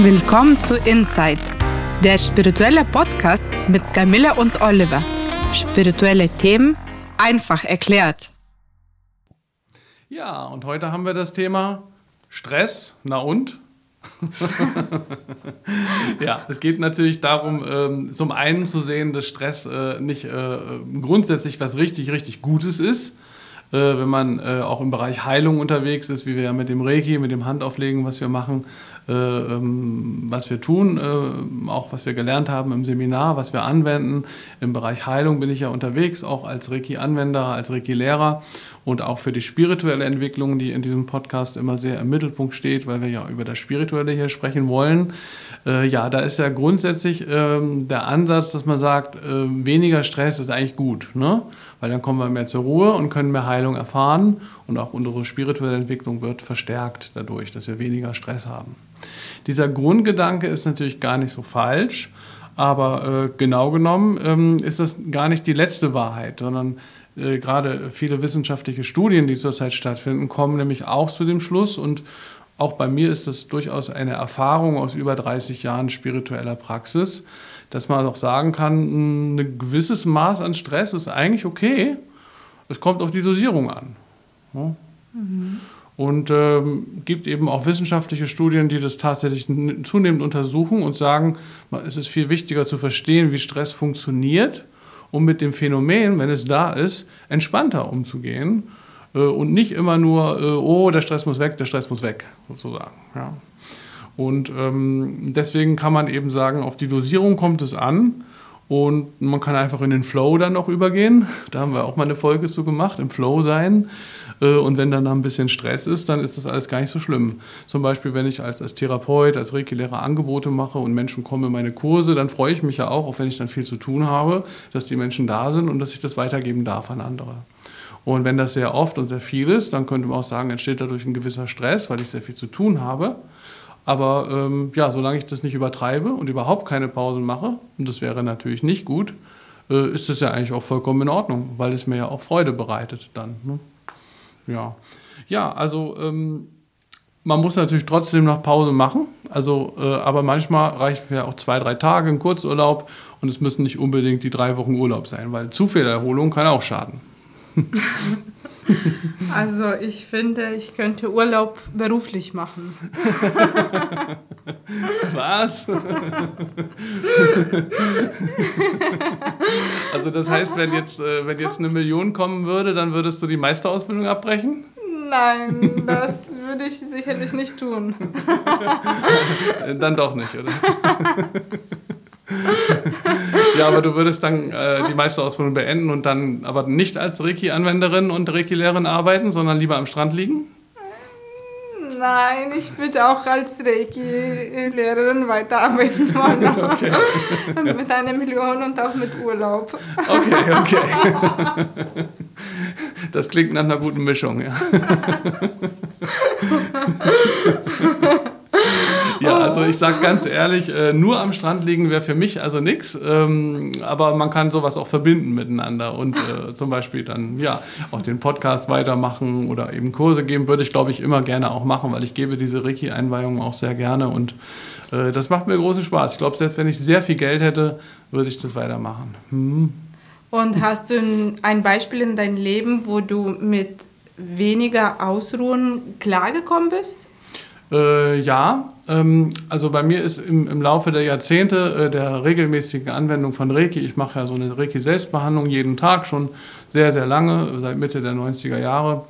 Willkommen zu Inside, der spirituelle Podcast mit Camilla und Oliver. Spirituelle Themen einfach erklärt. Ja, und heute haben wir das Thema Stress. Na und? ja, es geht natürlich darum, ähm, zum einen zu sehen, dass Stress äh, nicht äh, grundsätzlich was richtig, richtig Gutes ist. Äh, wenn man auch im Bereich Heilung unterwegs ist, wie wir ja mit dem Reiki, mit dem Handauflegen, was wir machen, was wir tun, äh, auch was wir gelernt haben im Seminar, was wir anwenden. Im Bereich Heilung bin ich ja unterwegs, auch als Reiki-Anwender, als Reiki-Lehrer und auch für die spirituelle Entwicklung, die in diesem Podcast immer sehr im Mittelpunkt steht, weil wir ja über das Spirituelle hier sprechen wollen. Äh, ja, da ist ja grundsätzlich ähm, der Ansatz, dass man sagt, äh, weniger Stress ist eigentlich gut, ne? weil dann kommen wir mehr zur Ruhe und können mehr Heilung erfahren und auch unsere spirituelle Entwicklung wird verstärkt dadurch, dass wir weniger Stress haben. Dieser Grundgedanke ist natürlich gar nicht so falsch, aber äh, genau genommen ähm, ist das gar nicht die letzte Wahrheit, sondern äh, gerade viele wissenschaftliche Studien, die zurzeit stattfinden, kommen nämlich auch zu dem Schluss und auch bei mir ist das durchaus eine Erfahrung aus über 30 Jahren spiritueller Praxis, dass man auch sagen kann, ein gewisses Maß an Stress ist eigentlich okay. Es kommt auf die Dosierung an. Mhm. Und ähm, gibt eben auch wissenschaftliche Studien, die das tatsächlich zunehmend untersuchen und sagen, es ist viel wichtiger zu verstehen, wie Stress funktioniert, um mit dem Phänomen, wenn es da ist, entspannter umzugehen äh, und nicht immer nur, äh, oh, der Stress muss weg, der Stress muss weg, sozusagen. Ja. Und ähm, deswegen kann man eben sagen, auf die Dosierung kommt es an. Und man kann einfach in den Flow dann noch übergehen. Da haben wir auch mal eine Folge zu gemacht, im Flow sein. Äh, und wenn dann da ein bisschen Stress ist, dann ist das alles gar nicht so schlimm. Zum Beispiel, wenn ich als, als Therapeut, als Reiki-Lehrer Angebote mache und Menschen kommen in meine Kurse, dann freue ich mich ja auch, auch wenn ich dann viel zu tun habe, dass die Menschen da sind und dass ich das weitergeben darf an andere. Und wenn das sehr oft und sehr viel ist, dann könnte man auch sagen, entsteht dadurch ein gewisser Stress, weil ich sehr viel zu tun habe. Aber ähm, ja, solange ich das nicht übertreibe und überhaupt keine Pausen mache, und das wäre natürlich nicht gut, äh, ist das ja eigentlich auch vollkommen in Ordnung, weil es mir ja auch Freude bereitet dann. Ne? Ja. ja, also ähm, man muss natürlich trotzdem noch Pause machen. Also, äh, aber manchmal reicht für auch zwei, drei Tage ein Kurzurlaub und es müssen nicht unbedingt die drei Wochen Urlaub sein, weil zu viel Erholung kann auch schaden. Also ich finde, ich könnte Urlaub beruflich machen. Was? also das heißt, wenn jetzt, äh, wenn jetzt eine Million kommen würde, dann würdest du die Meisterausbildung abbrechen? Nein, das würde ich sicherlich nicht tun. dann doch nicht, oder? Ja, aber du würdest dann äh, die Meisterausbildung beenden und dann aber nicht als Reiki-Anwenderin und Reiki-Lehrerin arbeiten, sondern lieber am Strand liegen? Nein, ich würde auch als Reiki-Lehrerin weiterarbeiten wollen. Okay. mit einer Million und auch mit Urlaub. Okay, okay. Das klingt nach einer guten Mischung, ja. Ja, also ich sage ganz ehrlich, äh, nur am Strand liegen wäre für mich also nichts. Ähm, aber man kann sowas auch verbinden miteinander und äh, zum Beispiel dann ja auch den Podcast weitermachen oder eben Kurse geben, würde ich glaube ich immer gerne auch machen, weil ich gebe diese Reiki-Einweihungen auch sehr gerne und äh, das macht mir großen Spaß. Ich glaube, selbst wenn ich sehr viel Geld hätte, würde ich das weitermachen. Hm. Und hast du ein Beispiel in deinem Leben, wo du mit weniger Ausruhen klargekommen bist? Äh, ja, ähm, also bei mir ist im, im Laufe der Jahrzehnte äh, der regelmäßigen Anwendung von Reiki, ich mache ja so eine Reiki-Selbstbehandlung jeden Tag schon sehr, sehr lange, seit Mitte der 90er Jahre,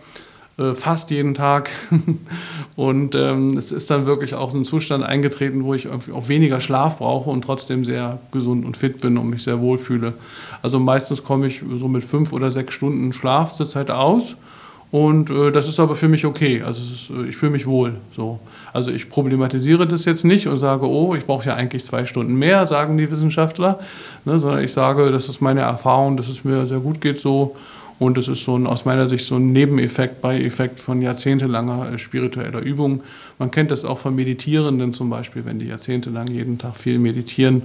äh, fast jeden Tag. und ähm, es ist dann wirklich auch so ein Zustand eingetreten, wo ich auch weniger Schlaf brauche und trotzdem sehr gesund und fit bin und mich sehr wohl fühle. Also meistens komme ich so mit fünf oder sechs Stunden Schlaf zurzeit aus. Und äh, das ist aber für mich okay. Also ist, äh, ich fühle mich wohl. So. Also ich problematisiere das jetzt nicht und sage, oh, ich brauche ja eigentlich zwei Stunden mehr, sagen die Wissenschaftler, ne, sondern ich sage, das ist meine Erfahrung, dass es mir sehr gut geht so. Und das ist so ein, aus meiner Sicht so ein Nebeneffekt, Beieffekt von jahrzehntelanger äh, spiritueller Übung. Man kennt das auch von Meditierenden zum Beispiel, wenn die jahrzehntelang jeden Tag viel meditieren,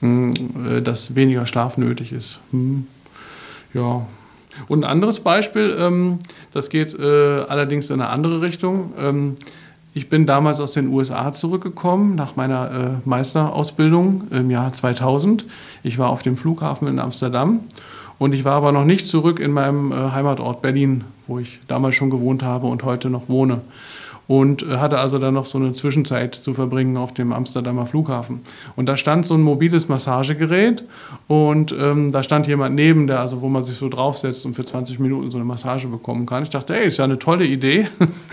hm, äh, dass weniger Schlaf nötig ist. Hm. Ja, und ein anderes Beispiel, ähm, das geht äh, allerdings in eine andere Richtung. Ähm, Ich bin damals aus den USA zurückgekommen nach meiner äh, Meisterausbildung im Jahr 2000. Ich war auf dem Flughafen in Amsterdam und ich war aber noch nicht zurück in meinem äh, Heimatort Berlin, wo ich damals schon gewohnt habe und heute noch wohne und äh, hatte also dann noch so eine Zwischenzeit zu verbringen auf dem Amsterdamer Flughafen. Und da stand so ein mobiles Massagegerät und ähm, da stand jemand neben, der also wo man sich so draufsetzt und für 20 Minuten so eine Massage bekommen kann. Ich dachte, ey, ist ja eine tolle Idee.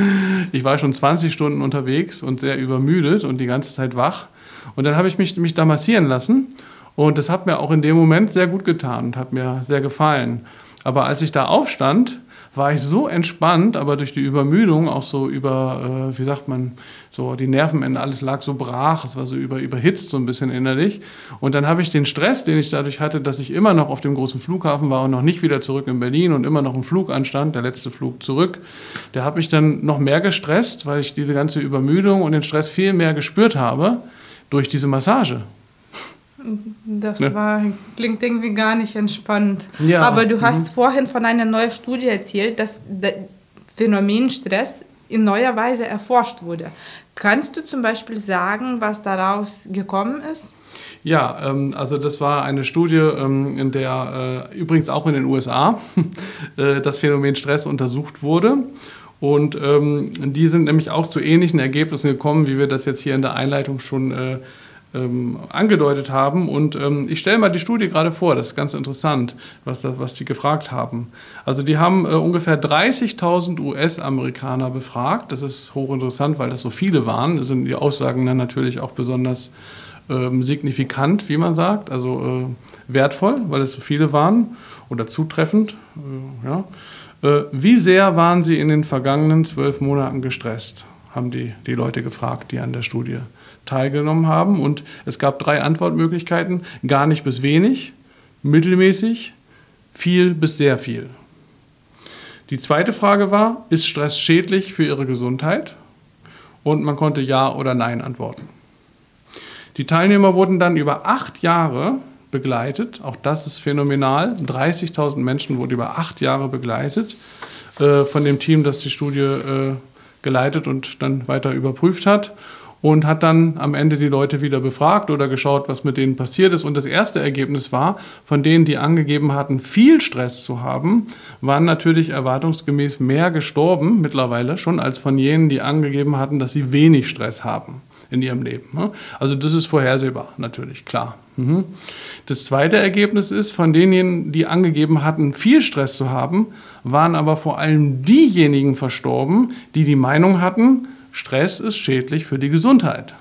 ich war schon 20 Stunden unterwegs und sehr übermüdet und die ganze Zeit wach. Und dann habe ich mich, mich da massieren lassen und das hat mir auch in dem Moment sehr gut getan und hat mir sehr gefallen. Aber als ich da aufstand, war ich so entspannt, aber durch die Übermüdung auch so über, äh, wie sagt man, so die Nervenende, alles lag so brach, es war so über, überhitzt so ein bisschen innerlich. Und dann habe ich den Stress, den ich dadurch hatte, dass ich immer noch auf dem großen Flughafen war und noch nicht wieder zurück in Berlin und immer noch ein Flug anstand, der letzte Flug zurück, der hat mich dann noch mehr gestresst, weil ich diese ganze Übermüdung und den Stress viel mehr gespürt habe durch diese Massage. Das ne? war, klingt irgendwie gar nicht entspannt. Ja. Aber du hast mhm. vorhin von einer neuen Studie erzählt, dass das Phänomen Stress in neuer Weise erforscht wurde. Kannst du zum Beispiel sagen, was daraus gekommen ist? Ja, ähm, also das war eine Studie, ähm, in der äh, übrigens auch in den USA äh, das Phänomen Stress untersucht wurde. Und ähm, die sind nämlich auch zu ähnlichen Ergebnissen gekommen, wie wir das jetzt hier in der Einleitung schon äh, ähm, angedeutet haben. Und ähm, ich stelle mal die Studie gerade vor, das ist ganz interessant, was, was die gefragt haben. Also die haben äh, ungefähr 30.000 US-Amerikaner befragt. Das ist hochinteressant, weil das so viele waren. Da sind die Aussagen dann natürlich auch besonders ähm, signifikant, wie man sagt, also äh, wertvoll, weil es so viele waren oder zutreffend. Äh, ja. Äh, wie sehr waren sie in den vergangenen zwölf Monaten gestresst, haben die, die Leute gefragt, die an der Studie teilgenommen haben. Und es gab drei Antwortmöglichkeiten. Gar nicht bis wenig, mittelmäßig, viel bis sehr viel. Die zweite Frage war, ist Stress schädlich für Ihre Gesundheit? Und man konnte Ja oder Nein antworten. Die Teilnehmer wurden dann über acht Jahre begleitet. Auch das ist phänomenal. 30.000 Menschen wurden über acht Jahre begleitet äh, von dem Team, das die Studie äh, geleitet und dann weiter überprüft hat und hat dann am Ende die Leute wieder befragt oder geschaut, was mit denen passiert ist. Und das erste Ergebnis war, von denen, die angegeben hatten, viel Stress zu haben, waren natürlich erwartungsgemäß mehr gestorben mittlerweile schon als von jenen, die angegeben hatten, dass sie wenig Stress haben in ihrem Leben. Ne? Also das ist vorhersehbar, natürlich, klar. Mhm. Das zweite Ergebnis ist, von denjenigen, die angegeben hatten, viel Stress zu haben, waren aber vor allem diejenigen verstorben, die die Meinung hatten, Stress ist schädlich für die Gesundheit.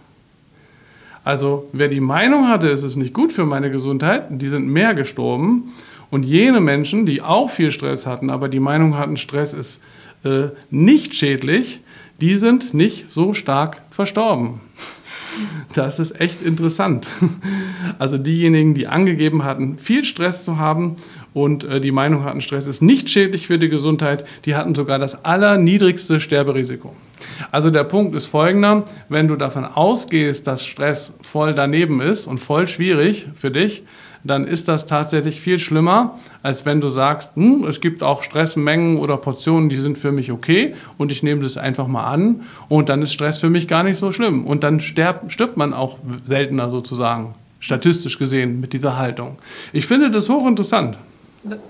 Also wer die Meinung hatte, es ist nicht gut für meine Gesundheit, die sind mehr gestorben. Und jene Menschen, die auch viel Stress hatten, aber die Meinung hatten, Stress ist äh, nicht schädlich, die sind nicht so stark verstorben. Das ist echt interessant. Also diejenigen, die angegeben hatten, viel Stress zu haben und äh, die Meinung hatten, Stress ist nicht schädlich für die Gesundheit, die hatten sogar das allerniedrigste Sterberisiko. Also der Punkt ist folgender, wenn du davon ausgehst, dass Stress voll daneben ist und voll schwierig für dich, dann ist das tatsächlich viel schlimmer, als wenn du sagst, hm, es gibt auch Stressmengen oder Portionen, die sind für mich okay und ich nehme das einfach mal an und dann ist Stress für mich gar nicht so schlimm. Und dann stirbt, stirbt man auch seltener sozusagen, statistisch gesehen, mit dieser Haltung. Ich finde das hochinteressant.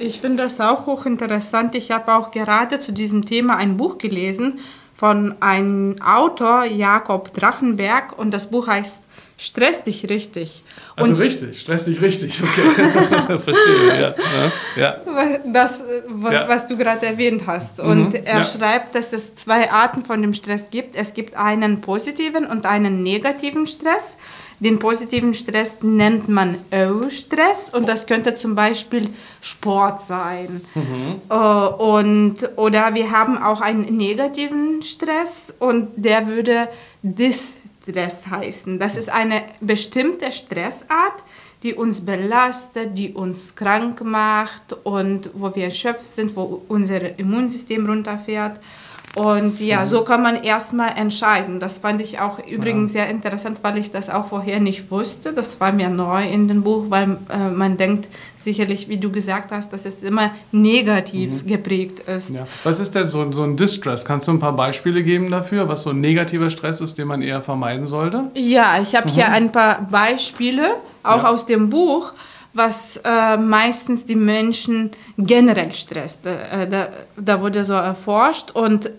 Ich finde das auch hochinteressant. Ich habe auch gerade zu diesem Thema ein Buch gelesen von einem Autor, Jakob Drachenberg, und das Buch heißt Stress dich richtig. Also und richtig, stress dich richtig, okay. Verstehe, ja. ja. Das, ja. was du gerade erwähnt hast. Und mhm. er ja. schreibt, dass es zwei Arten von dem Stress gibt. Es gibt einen positiven und einen negativen Stress. Den positiven Stress nennt man Eustress und das könnte zum Beispiel Sport sein. Mhm. Äh, und, oder wir haben auch einen negativen Stress und der würde Distress heißen. Das ist eine bestimmte Stressart, die uns belastet, die uns krank macht und wo wir erschöpft sind, wo unser Immunsystem runterfährt. Und ja, mhm. so kann man erstmal entscheiden. Das fand ich auch übrigens ja. sehr interessant, weil ich das auch vorher nicht wusste. Das war mir neu in dem Buch, weil äh, man denkt sicherlich, wie du gesagt hast, dass es immer negativ mhm. geprägt ist. Ja. Was ist denn so, so ein Distress? Kannst du ein paar Beispiele geben dafür, was so ein negativer Stress ist, den man eher vermeiden sollte? Ja, ich habe mhm. hier ein paar Beispiele, auch ja. aus dem Buch was äh, meistens die Menschen generell stresst. Äh, da, da, wurde so erforscht und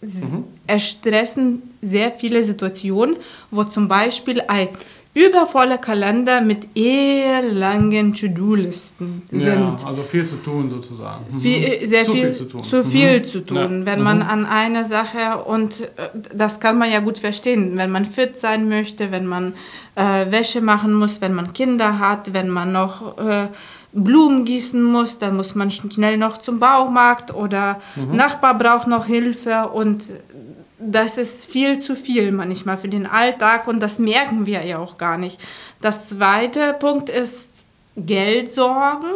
mhm. es stressen sehr viele Situationen, wo zum Beispiel ein übervoller Kalender mit eher langen To-Do-Listen sind. Ja, also viel zu tun sozusagen. Mhm. Viel, sehr zu viel, viel, zu tun. Zu viel mhm. zu tun, ja. wenn man mhm. an einer Sache, und äh, das kann man ja gut verstehen, wenn man fit sein möchte, wenn man äh, Wäsche machen muss, wenn man Kinder hat, wenn man noch... Äh, Blumen gießen muss, dann muss man schnell noch zum Baumarkt oder mhm. Nachbar braucht noch Hilfe und das ist viel zu viel manchmal für den Alltag und das merken wir ja auch gar nicht. Das zweite Punkt ist Geldsorgen.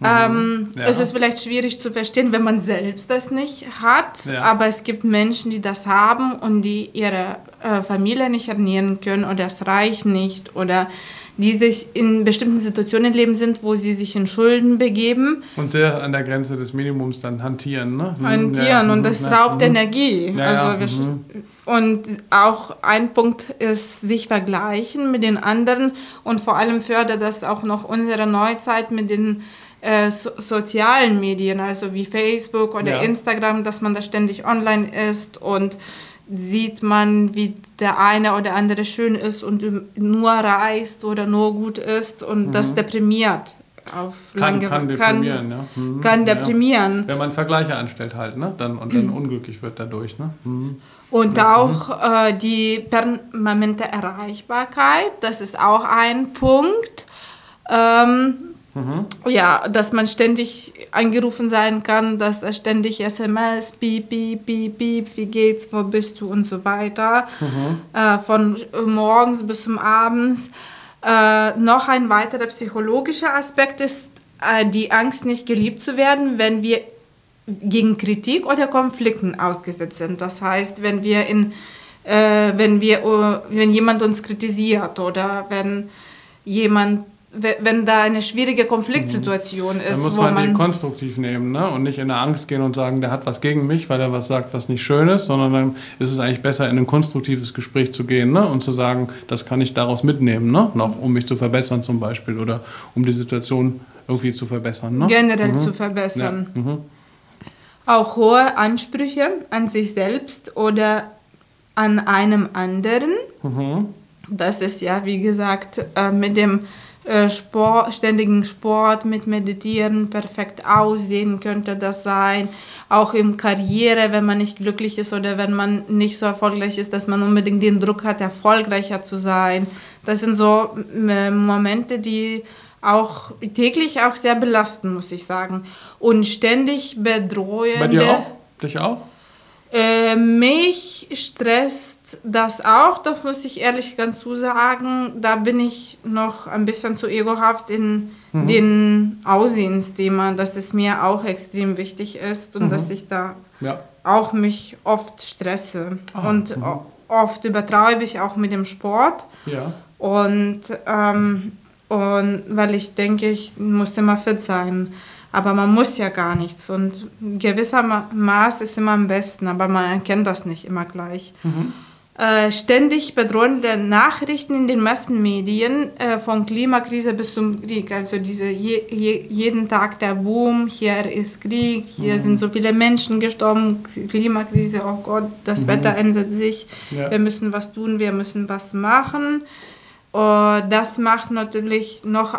Mhm. Ähm, ja. Es ist vielleicht schwierig zu verstehen, wenn man selbst das nicht hat, ja. aber es gibt Menschen, die das haben und die ihre äh, Familie nicht ernähren können oder das Reich nicht oder die sich in bestimmten Situationen leben sind, wo sie sich in Schulden begeben. Und sehr an der Grenze des Minimums dann hantieren, ne? Hm, hantieren ja, und das ja, raubt mhm. Energie. Ja, also mhm. Und auch ein Punkt ist sich vergleichen mit den anderen und vor allem fördert das auch noch unsere Neuzeit mit den äh, so sozialen Medien, also wie Facebook oder Instagram, dass man da ständig online ist und sieht man, wie der eine oder andere schön ist und nur reist oder nur gut ist und mhm. das deprimiert auf kann, lange kann deprimieren, kann, ja. Mhm. kann deprimieren. Ja. Wenn man Vergleiche anstellt halt, ne? Dann, und dann unglücklich wird dadurch, ne? Mhm. Und ja. auch äh, die permanente Erreichbarkeit, das ist auch ein Punkt. Ähm, Mhm. Ja, dass man ständig angerufen sein kann, dass er ständig SMS, piep, piep, piep, piep, wie geht's, wo bist du und so weiter. Mhm. Äh, von morgens bis zum Abends. Äh, noch ein weiterer psychologischer Aspekt ist äh, die Angst, nicht geliebt zu werden, wenn wir gegen Kritik oder Konflikten ausgesetzt sind. Das heißt, wenn wir in, äh, wenn wir, wenn jemand uns kritisiert oder wenn jemand wenn da eine schwierige Konfliktsituation mhm. ist. Dann muss man, man den konstruktiv nehmen ne? und nicht in der Angst gehen und sagen, der hat was gegen mich, weil er was sagt, was nicht schön ist, sondern dann ist es eigentlich besser, in ein konstruktives Gespräch zu gehen ne? und zu sagen, das kann ich daraus mitnehmen, ne? noch um mich zu verbessern zum Beispiel oder um die Situation irgendwie zu verbessern. Ne? Generell mhm. zu verbessern. Ja. Mhm. Auch hohe Ansprüche an sich selbst oder an einem anderen. Mhm. Das ist ja, wie gesagt, äh, mit dem Sport, ständigen Sport mit Meditieren, perfekt aussehen könnte das sein. Auch im Karriere, wenn man nicht glücklich ist oder wenn man nicht so erfolgreich ist, dass man unbedingt den Druck hat, erfolgreicher zu sein. Das sind so äh, Momente, die auch täglich auch sehr belasten, muss ich sagen. Und ständig bedrohende. Bei dir auch? Dich auch? Äh, mich stresst das auch, das muss ich ehrlich ganz zu sagen. Da bin ich noch ein bisschen zu egohaft in mhm. den Aussehensthema, dass es mir auch extrem wichtig ist und mhm. dass ich da ja. auch mich oft stresse. Ah, und mhm. oft übertreibe ich auch mit dem Sport. Ja. Und, ähm, und weil ich denke, ich muss immer fit sein. Aber man muss ja gar nichts. Und gewisser Maß ist immer am besten, aber man erkennt das nicht immer gleich. Mhm. Äh, ständig bedrohende Nachrichten in den Massenmedien äh, von Klimakrise bis zum Krieg. Also diese je, je, jeden Tag der Boom, hier ist Krieg, hier mhm. sind so viele Menschen gestorben, Klimakrise, oh Gott, das mhm. Wetter ändert sich, ja. wir müssen was tun, wir müssen was machen. Das macht natürlich noch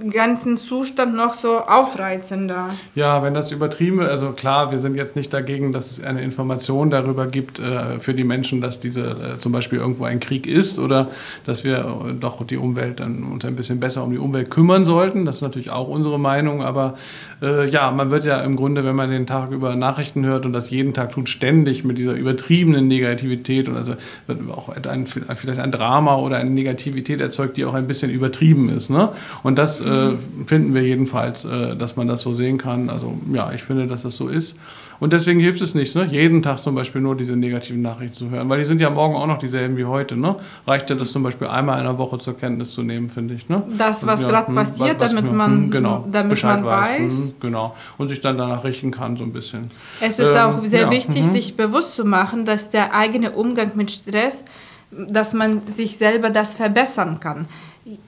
den ganzen Zustand noch so aufreizender. Ja, wenn das übertrieben wird, also klar, wir sind jetzt nicht dagegen, dass es eine Information darüber gibt äh, für die Menschen, dass diese äh, zum Beispiel irgendwo ein Krieg ist oder dass wir äh, doch die Umwelt dann uns ein bisschen besser um die Umwelt kümmern sollten. Das ist natürlich auch unsere Meinung, aber äh, ja, man wird ja im Grunde, wenn man den Tag über Nachrichten hört und das jeden Tag tut, ständig mit dieser übertriebenen Negativität und also wird auch ein, vielleicht ein Drama oder eine Negativität erzeugt, die auch ein bisschen übertrieben ist. Ne? Und das äh, finden wir jedenfalls, äh, dass man das so sehen kann. Also ja, ich finde, dass das so ist. Und deswegen hilft es nicht, ne? jeden Tag zum Beispiel nur diese negativen Nachrichten zu hören, weil die sind ja morgen auch noch dieselben wie heute. Ne? Reicht ja das zum Beispiel einmal in der Woche zur Kenntnis zu nehmen, finde ich. Ne? Das, was ja, gerade hm, passiert, was, damit man, hm, genau, damit Bescheid man weiß. weiß. Hm, genau. Und sich dann danach richten kann, so ein bisschen. Es ist ähm, auch sehr ja, wichtig, mhm. sich bewusst zu machen, dass der eigene Umgang mit Stress, dass man sich selber das verbessern kann.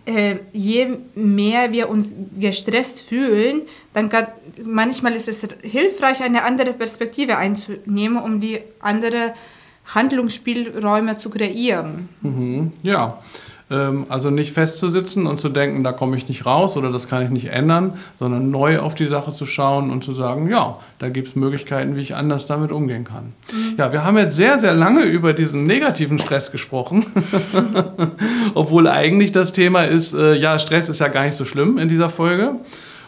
Äh, je mehr wir uns gestresst fühlen, dann kann, manchmal ist es hilfreich, eine andere Perspektive einzunehmen, um die andere Handlungsspielräume zu kreieren. Mhm, ja. Ähm, also nicht festzusitzen und zu denken, da komme ich nicht raus oder das kann ich nicht ändern, sondern neu auf die Sache zu schauen und zu sagen, ja, da gibt es Möglichkeiten, wie ich anders damit umgehen kann. Mhm. Ja, wir haben jetzt sehr, sehr lange über diesen negativen Stress gesprochen, obwohl eigentlich das Thema ist, äh, ja, Stress ist ja gar nicht so schlimm in dieser Folge.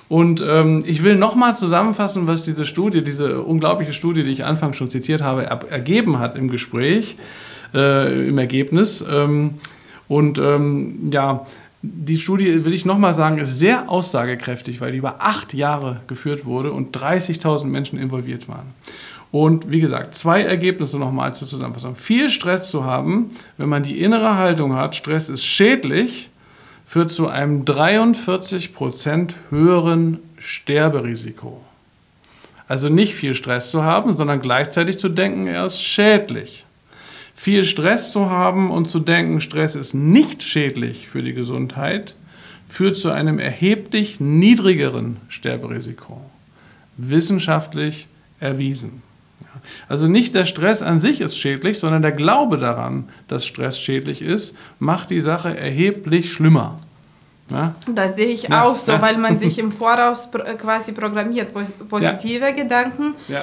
Und ähm, ich will nochmal zusammenfassen, was diese Studie, diese unglaubliche Studie, die ich anfangs schon zitiert habe, ergeben hat im Gespräch, äh, im Ergebnis. Ähm, und ähm, ja, die Studie, will ich nochmal sagen, ist sehr aussagekräftig, weil die über acht Jahre geführt wurde und 30.000 Menschen involviert waren. Und wie gesagt, zwei Ergebnisse nochmal zur Zusammenfassung. Viel Stress zu haben, wenn man die innere Haltung hat, Stress ist schädlich, führt zu einem 43% höheren Sterberisiko. Also nicht viel Stress zu haben, sondern gleichzeitig zu denken, er ist schädlich viel Stress zu haben und zu denken, Stress ist nicht schädlich für die Gesundheit, führt zu einem erheblich niedrigeren Sterberisiko. Wissenschaftlich erwiesen. Also nicht der Stress an sich ist schädlich, sondern der Glaube daran, dass Stress schädlich ist, macht die Sache erheblich schlimmer. Ja? Das sehe ich ja. auch so, ja. weil man sich im Voraus quasi programmiert. Positive Gedanken äh, äh,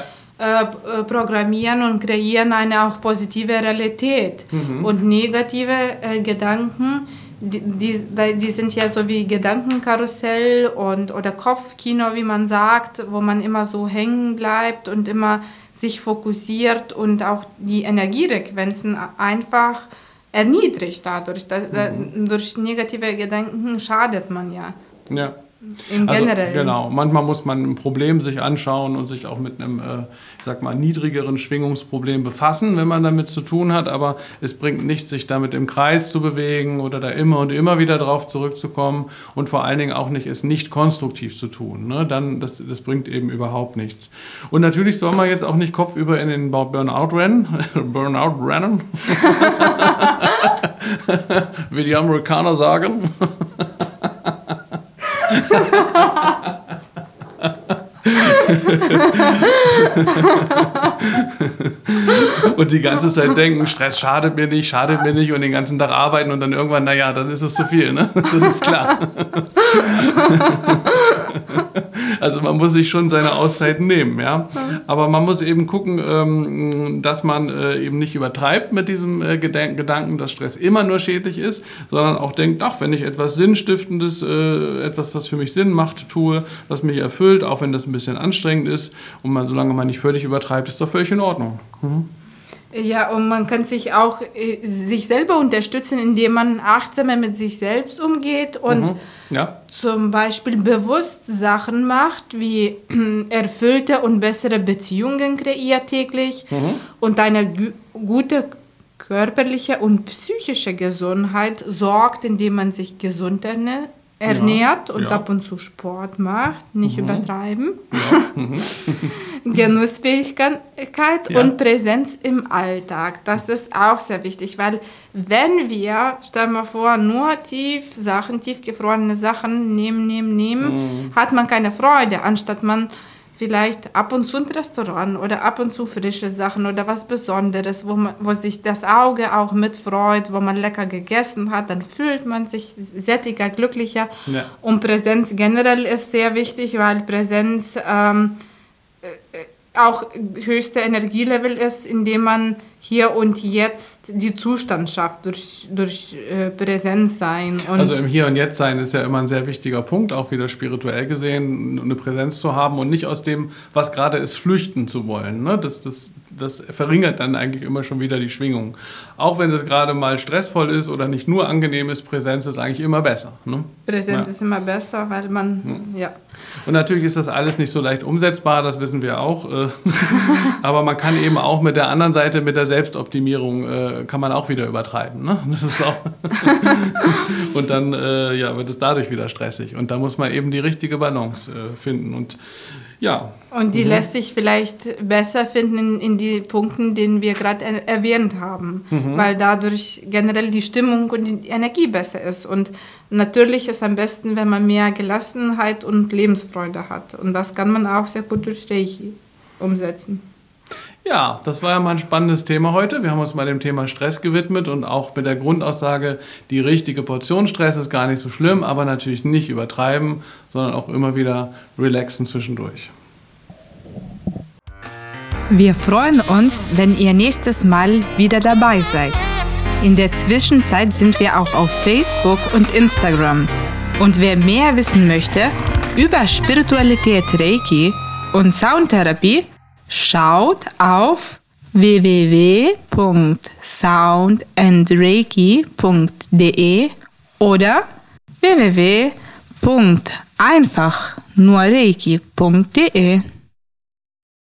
programmieren und kreieren eine auch positive Realität. Mhm. Und negative äh, Gedanken, die, die, die, sind ja so wie Gedankenkarussell und, oder Kopfkino, wie man sagt, wo man immer so hängen bleibt und immer sich fokussiert und auch die Energierequenzen einfach erniedrigt dadurch. Da, mhm. Durch negative Gedanken schadet man ja. Ja. Im also, Generellen. Genau, manchmal muss man ein Problem sich anschauen und sich auch mit einem, äh, ich sag mal, niedrigeren Schwingungsproblem befassen, wenn man damit zu tun hat, aber es bringt nichts, sich damit im Kreis zu bewegen oder da immer und immer wieder drauf zurückzukommen und vor allen Dingen auch nicht, es nicht konstruktiv zu tun. Ne? Dann, das, das bringt eben überhaupt nichts. Und natürlich soll man jetzt auch nicht kopfüber in den Burnout rennen, Burnout rennen, wie die Amerikaner sagen. und die ganze Zeit denken, Stress schadet mir nicht, schadet mir nicht und den ganzen Tag arbeiten und dann irgendwann, naja, dann ist es zu viel, ne? Das ist klar. Also man muss sich schon seine Auszeiten nehmen, ja. Aber man muss eben gucken, ähm, dass man äh, eben nicht übertreibt mit diesem äh, Gedanken, dass Stress immer nur schädlich ist, sondern auch denkt, ach, wenn ich etwas Sinnstiftendes, äh, etwas, was für mich Sinn macht, tue, was mich erfüllt, auch wenn das ein bisschen anstrengend ist und man, solange man nicht völlig übertreibt, ist das völlig in Ordnung. Mhm. Ja, und man kann sich auch äh, sich selber unterstützen, indem man achtsamer mit sich selbst umgeht und mhm. ja. zum Beispiel bewusst Sachen macht, wie erfüllte und bessere Beziehungen kreiert täglich mhm. und eine gute körperliche und psychische Gesundheit sorgt, indem man sich gesund ernährt ernährt ja, und ja. ab und zu Sport macht, nicht mhm. übertreiben. Ja. Mhm. Genussfähigkeit und Präsenz im Alltag. Das ist auch sehr wichtig, weil wenn wir, stell mal vor, nur tief Sachen, tiefgefrorene Sachen nehmen, nehmen, nehmen, mhm. hat man keine Freude, anstatt man vielleicht ab und zu ein Restaurant oder ab und zu frische Sachen oder was Besonderes, wo, man, wo sich das Auge auch mitfreut, wo man lecker gegessen hat, dann fühlt man sich sättiger, glücklicher. Ja. Und Präsenz generell ist sehr wichtig, weil Präsenz ähm, äh, auch höchste Energielevel ist, indem man hier und jetzt die Zustand schafft durch, durch äh, Präsenz sein. also im Hier und Jetzt sein ist ja immer ein sehr wichtiger Punkt, auch wieder spirituell gesehen, eine Präsenz zu haben und nicht aus dem, was gerade ist, flüchten zu wollen. Ne? Das, das, das verringert dann eigentlich immer schon wieder die Schwingung. Auch wenn es gerade mal stressvoll ist oder nicht nur angenehm ist, Präsenz ist eigentlich immer besser. Ne? Präsenz ja. ist immer besser, weil man, ja. ja. Und natürlich ist das alles nicht so leicht umsetzbar, das wissen wir auch. Äh, aber man kann eben auch mit der anderen Seite, mit der Selbstoptimierung, äh, kann man auch wieder übertreiben. Ne? Das ist auch und dann äh, ja, wird es dadurch wieder stressig. Und da muss man eben die richtige Balance finden. Und ja. Und die mhm. lässt sich vielleicht besser finden in, in die Punkten, den wir gerade er erwähnt haben, mhm. weil dadurch generell die Stimmung und die Energie besser ist. Und natürlich ist am besten, wenn man mehr Gelassenheit und Lebensfreude hat. Und das kann man auch sehr gut durch Reiki umsetzen. Ja, das war ja mal ein spannendes Thema heute. Wir haben uns mal dem Thema Stress gewidmet und auch mit der Grundaussage, die richtige Portion Stress ist gar nicht so schlimm, aber natürlich nicht übertreiben, sondern auch immer wieder relaxen zwischendurch. Wir freuen uns, wenn ihr nächstes Mal wieder dabei seid. In der Zwischenzeit sind wir auch auf Facebook und Instagram. Und wer mehr wissen möchte über Spiritualität Reiki und Soundtherapie, schaut auf www.soundandreiki.de oder www.einfachnurreiki.de.